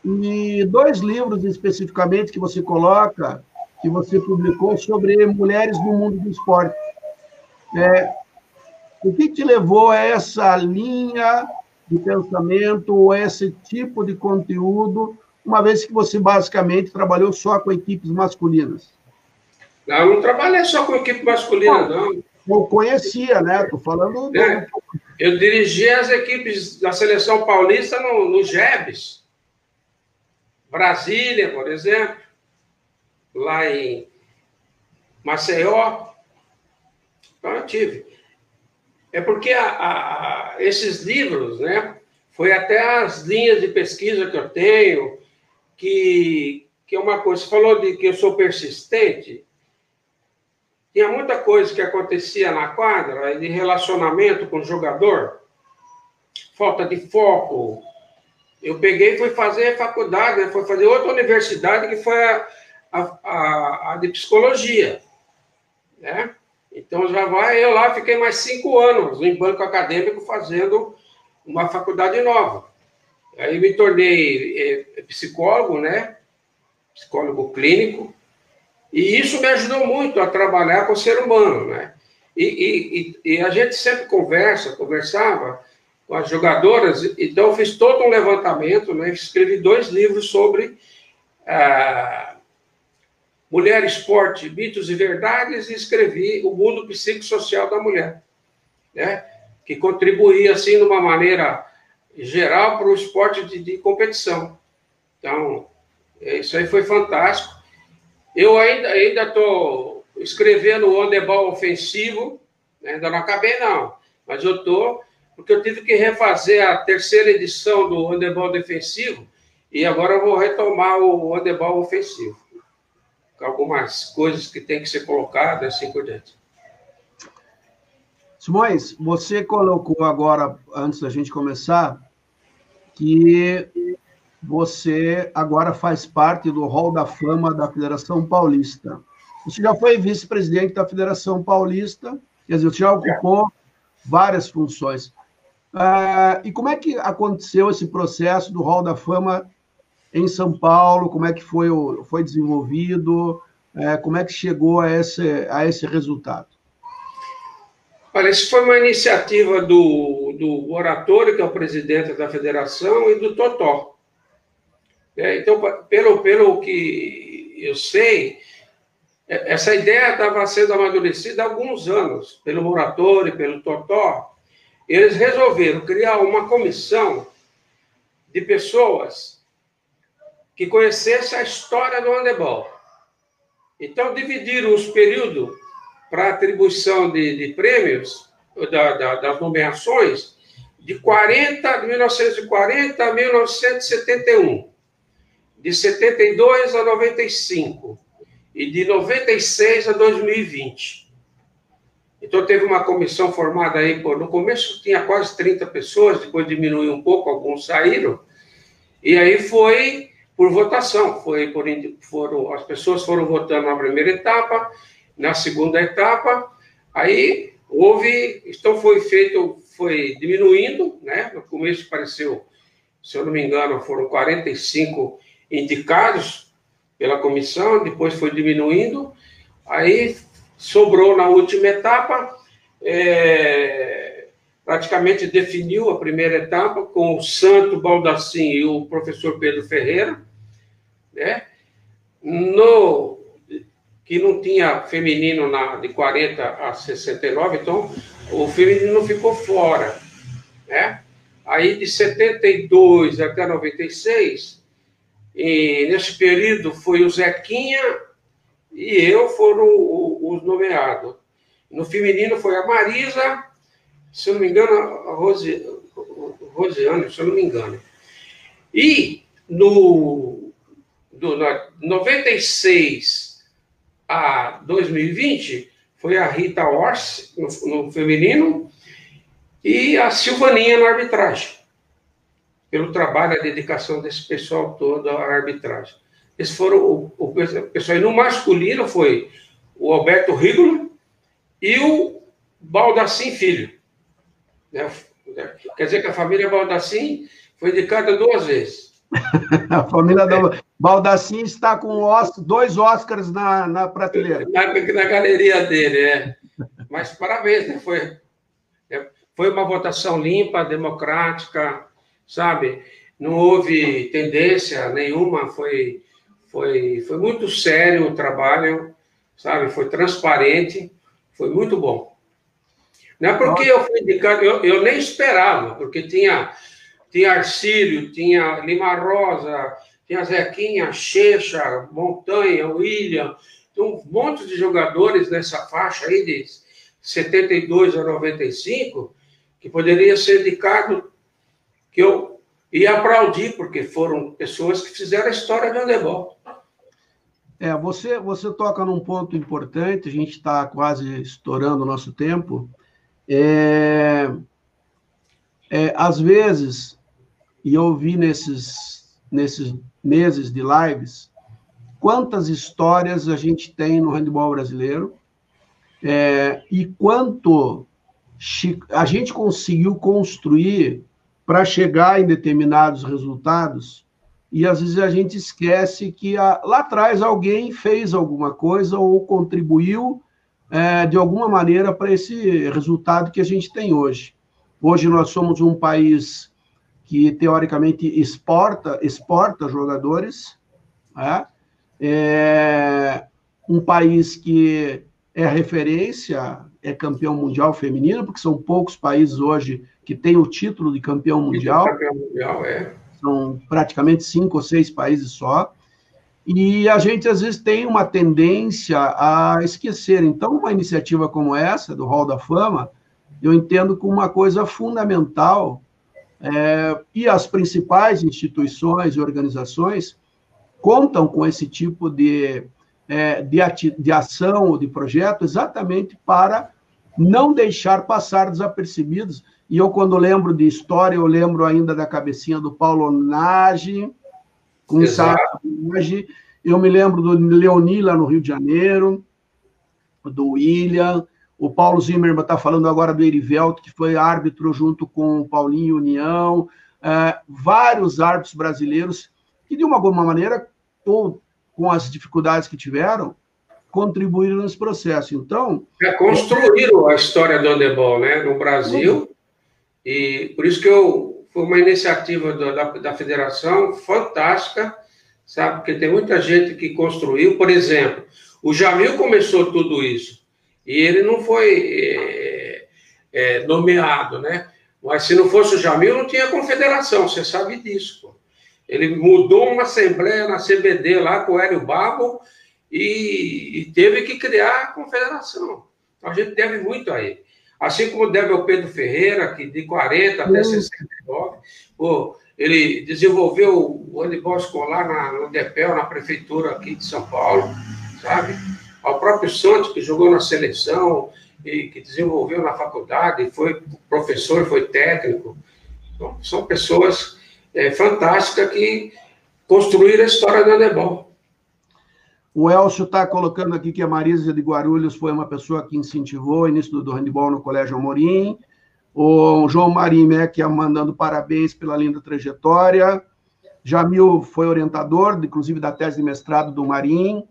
E dois livros especificamente que você coloca, que você publicou sobre mulheres no mundo do esporte. É, o que te levou a essa linha de pensamento, ou esse tipo de conteúdo, uma vez que você basicamente trabalhou só com equipes masculinas? Não, não trabalhei só com equipe masculina, não. Eu conhecia, né? Estou falando. É, eu dirigi as equipes da seleção paulista no, no GEBS. Brasília, por exemplo, lá em Maceió. Então, eu tive. É porque a, a, esses livros, né, foi até as linhas de pesquisa que eu tenho, que, que é uma coisa, você falou de que eu sou persistente, tinha muita coisa que acontecia na quadra, de relacionamento com o jogador, falta de foco, eu peguei e fui fazer faculdade, né? fui fazer outra universidade, que foi a, a, a, a de psicologia. Né? Então, já vai, eu lá fiquei mais cinco anos em banco acadêmico fazendo uma faculdade nova. Aí me tornei é, psicólogo, né? Psicólogo clínico. E isso me ajudou muito a trabalhar com o ser humano, né? E, e, e a gente sempre conversa, conversava com as jogadoras. Então, eu fiz todo um levantamento, né? escrevi dois livros sobre ah, mulher, esporte, mitos e verdades, e escrevi o mundo psicossocial da mulher, né? que contribuía, assim, de uma maneira geral para o esporte de, de competição. Então, isso aí foi fantástico. Eu ainda estou escrevendo o handebol ofensivo, né? ainda não acabei, não, mas eu estou porque eu tive que refazer a terceira edição do handebol defensivo e agora eu vou retomar o handebol ofensivo. Algumas coisas que tem que ser colocadas, assim por diante. Simões, você colocou agora, antes da gente começar, que você agora faz parte do Hall da Fama da Federação Paulista. Você já foi vice-presidente da Federação Paulista, quer dizer, você já ocupou várias funções. Uh, e como é que aconteceu esse processo do Hall da Fama em São Paulo? Como é que foi, foi desenvolvido? Uh, como é que chegou a esse, a esse resultado? Olha, isso foi uma iniciativa do, do Oratório, que é o presidente da federação, e do Totó. É, então, pelo, pelo que eu sei, é, essa ideia estava sendo amadurecida há alguns anos, pelo Oratório, pelo Totó, eles resolveram criar uma comissão de pessoas que conhecessem a história do handebol. Então, dividiram os períodos para atribuição de, de prêmios, da, da, das nomeações, de 40, de 1940 a 1971, de 72 a 95 e de 96 a 2020. Então, teve uma comissão formada aí, por, no começo tinha quase 30 pessoas, depois diminuiu um pouco, alguns saíram, e aí foi por votação, foi por, foram, as pessoas foram votando na primeira etapa, na segunda etapa, aí houve, então foi feito, foi diminuindo, né? No começo pareceu, se eu não me engano, foram 45 indicados pela comissão, depois foi diminuindo, aí sobrou na última etapa, é, praticamente definiu a primeira etapa com o Santo Baldassim e o professor Pedro Ferreira, né? No que não tinha feminino na, de 40 a 69, então o feminino ficou fora, né? Aí de 72 até 96, e nesse período foi o Zequinha e eu foram os nomeados. No feminino foi a Marisa, se eu não me engano, a Rose, Rosiane, se eu não me engano. E no do, 96 a 2020 foi a Rita Orsi no, no feminino e a Silvaninha na arbitragem pelo trabalho, a dedicação desse pessoal todo à arbitragem. Esses foram o, o pessoal. E no masculino foi o Alberto Rigolo e o Baldassim Filho. Né? Quer dizer que a família Baldassim foi indicada duas vezes. a família Baldassim está com dois Oscars na, na prateleira. Na, na galeria dele, é. Mas parabéns, né? Foi, é, foi uma votação limpa, democrática, sabe? Não houve tendência nenhuma, foi, foi, foi muito sério o trabalho, sabe? Foi transparente, foi muito bom. Não é porque eu fui indicado, eu, eu nem esperava, porque tinha, tinha Arcílio, tinha Lima Rosa, tinha Zequinha, Checha, Montanha, William, um monte de jogadores nessa faixa aí de 72 a 95 que poderia ser indicado que eu ia aplaudir, porque foram pessoas que fizeram a história do handebol. É, você, você toca num ponto importante, a gente está quase estourando o nosso tempo. É, é, às vezes, e eu vi nesses, nesses meses de lives, quantas histórias a gente tem no handebol brasileiro é, e quanto a gente conseguiu construir para chegar em determinados resultados, e às vezes a gente esquece que a, lá atrás alguém fez alguma coisa ou contribuiu é, de alguma maneira para esse resultado que a gente tem hoje. Hoje nós somos um país que teoricamente exporta, exporta jogadores, né? é um país que é referência, é campeão mundial feminino, porque são poucos países hoje que tem o título de campeão mundial. Campeão mundial, é. São praticamente cinco ou seis países só. E a gente, às vezes, tem uma tendência a esquecer. Então, uma iniciativa como essa, do Hall da Fama, eu entendo como uma coisa fundamental. É, e as principais instituições e organizações contam com esse tipo de, é, de, de ação ou de projeto exatamente para não deixar passar desapercebidos e eu, quando lembro de história, eu lembro ainda da cabecinha do Paulo Nage, com Nage. Eu me lembro do Leoni, lá no Rio de Janeiro, do William. O Paulo Zimmermann está falando agora do Erivelto, que foi árbitro junto com o Paulinho União. É, vários árbitros brasileiros que, de uma alguma maneira, ou com as dificuldades que tiveram, contribuíram nesse processo. Então. É, construíram a história do handebol, né? No Brasil. E por isso que eu foi uma iniciativa da, da federação fantástica, sabe? Porque tem muita gente que construiu, por exemplo, o Jamil começou tudo isso e ele não foi é, é, nomeado, né? Mas se não fosse o Jamil, não tinha confederação, você sabe disso. Pô. Ele mudou uma assembleia na CBD lá com o Hélio Babo e, e teve que criar a confederação. Então, a gente deve muito a ele. Assim como deve ao Pedro Ferreira, que de 40 até 69, pô, ele desenvolveu o handebol escolar na, no DEPEL, na prefeitura aqui de São Paulo, sabe? Ao próprio Santos, que jogou na seleção e que desenvolveu na faculdade, foi professor, foi técnico. Então, são pessoas é, fantásticas que construíram a história do handebol. O Elcio está colocando aqui que a Marisa de Guarulhos foi uma pessoa que incentivou o início do handebol no Colégio Amorim. O João Marimé, mandando parabéns pela linda trajetória. Jamil foi orientador, inclusive, da tese de mestrado do Marim.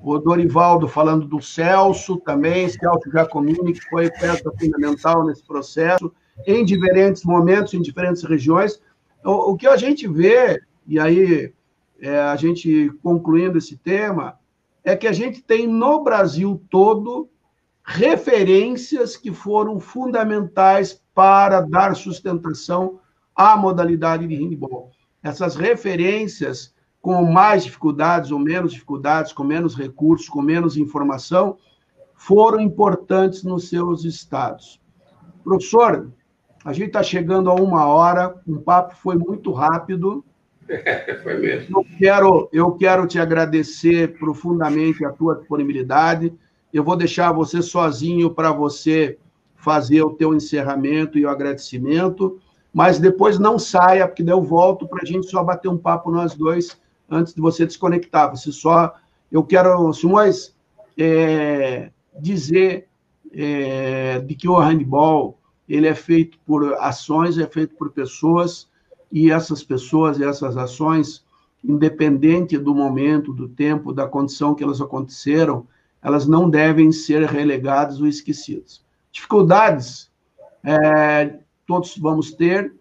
O Dorivaldo falando do Celso também, Celso Giacomini, que foi peça fundamental nesse processo, em diferentes momentos, em diferentes regiões. O, o que a gente vê, e aí é, a gente concluindo esse tema, é que a gente tem no Brasil todo referências que foram fundamentais para dar sustentação à modalidade de handball. Essas referências, com mais dificuldades ou menos dificuldades, com menos recursos, com menos informação, foram importantes nos seus estados. Professor, a gente está chegando a uma hora, o papo foi muito rápido, Foi mesmo. Eu quero, eu quero te agradecer profundamente a tua disponibilidade. Eu vou deixar você sozinho para você fazer o teu encerramento e o agradecimento, mas depois não saia, porque daí eu volto para a gente só bater um papo nós dois antes de você desconectar. Você só, eu quero, Simões, é, dizer é, de que o handball ele é feito por ações, é feito por pessoas e essas pessoas e essas ações, independente do momento, do tempo, da condição que elas aconteceram, elas não devem ser relegadas ou esquecidas. Dificuldades, é, todos vamos ter,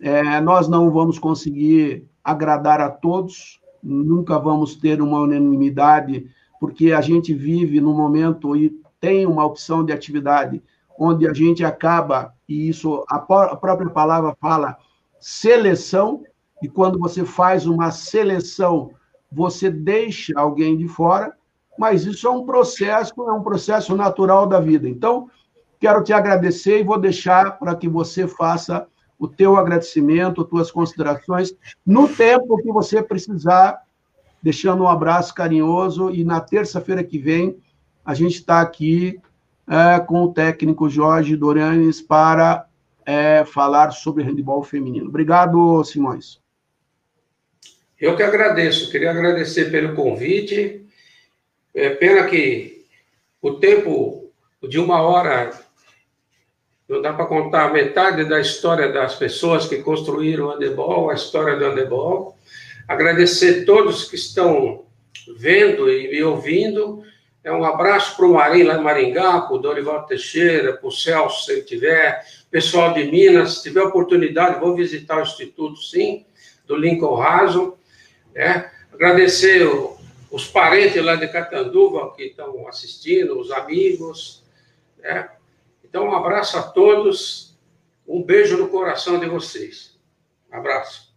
é, nós não vamos conseguir agradar a todos, nunca vamos ter uma unanimidade, porque a gente vive no momento e tem uma opção de atividade onde a gente acaba, e isso a, própria palavra fala, seleção, e quando você faz uma seleção, você deixa alguém de fora, mas isso é um processo, é um processo natural da vida. Então, quero te agradecer e vou deixar para que você faça o teu agradecimento, tuas considerações, no tempo que você precisar, deixando um abraço carinhoso, e na terça-feira que vem, a gente está aqui é, com o técnico Jorge Doranes para é, falar sobre handebol feminino. Obrigado, Simões. Eu que agradeço, queria agradecer pelo convite. É pena que o tempo de uma hora não dá para contar metade da história das pessoas que construíram o handebol, a história do handebol. Agradecer todos que estão vendo e me ouvindo. É um abraço para o Marim lá em Maringá, para o Dorival Teixeira, para o Celso, se ele tiver, pessoal de Minas, se tiver oportunidade, vou visitar o Instituto, sim, do Lincoln Raso. Né? Agradecer os parentes lá de Catanduva que estão assistindo, os amigos. Né? Então, um abraço a todos, um beijo no coração de vocês. Um abraço.